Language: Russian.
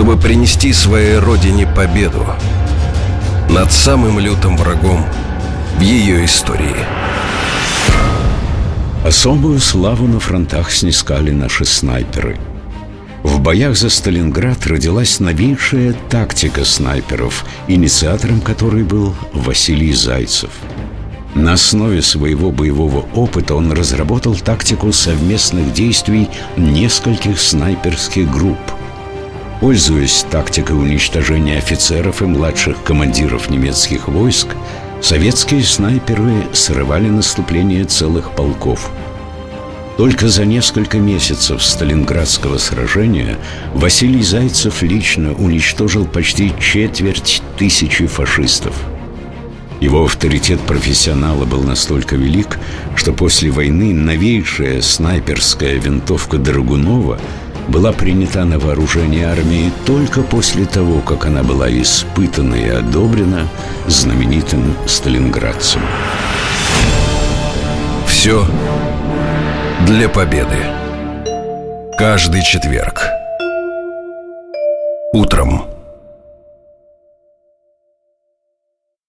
чтобы принести своей родине победу над самым лютым врагом в ее истории. Особую славу на фронтах снискали наши снайперы. В боях за Сталинград родилась новейшая тактика снайперов, инициатором которой был Василий Зайцев. На основе своего боевого опыта он разработал тактику совместных действий нескольких снайперских групп – Пользуясь тактикой уничтожения офицеров и младших командиров немецких войск, советские снайперы срывали наступление целых полков. Только за несколько месяцев Сталинградского сражения Василий Зайцев лично уничтожил почти четверть тысячи фашистов. Его авторитет профессионала был настолько велик, что после войны новейшая снайперская винтовка Драгунова – была принята на вооружение армии только после того, как она была испытана и одобрена знаменитым сталинградцем. Все для победы. Каждый четверг. Утром.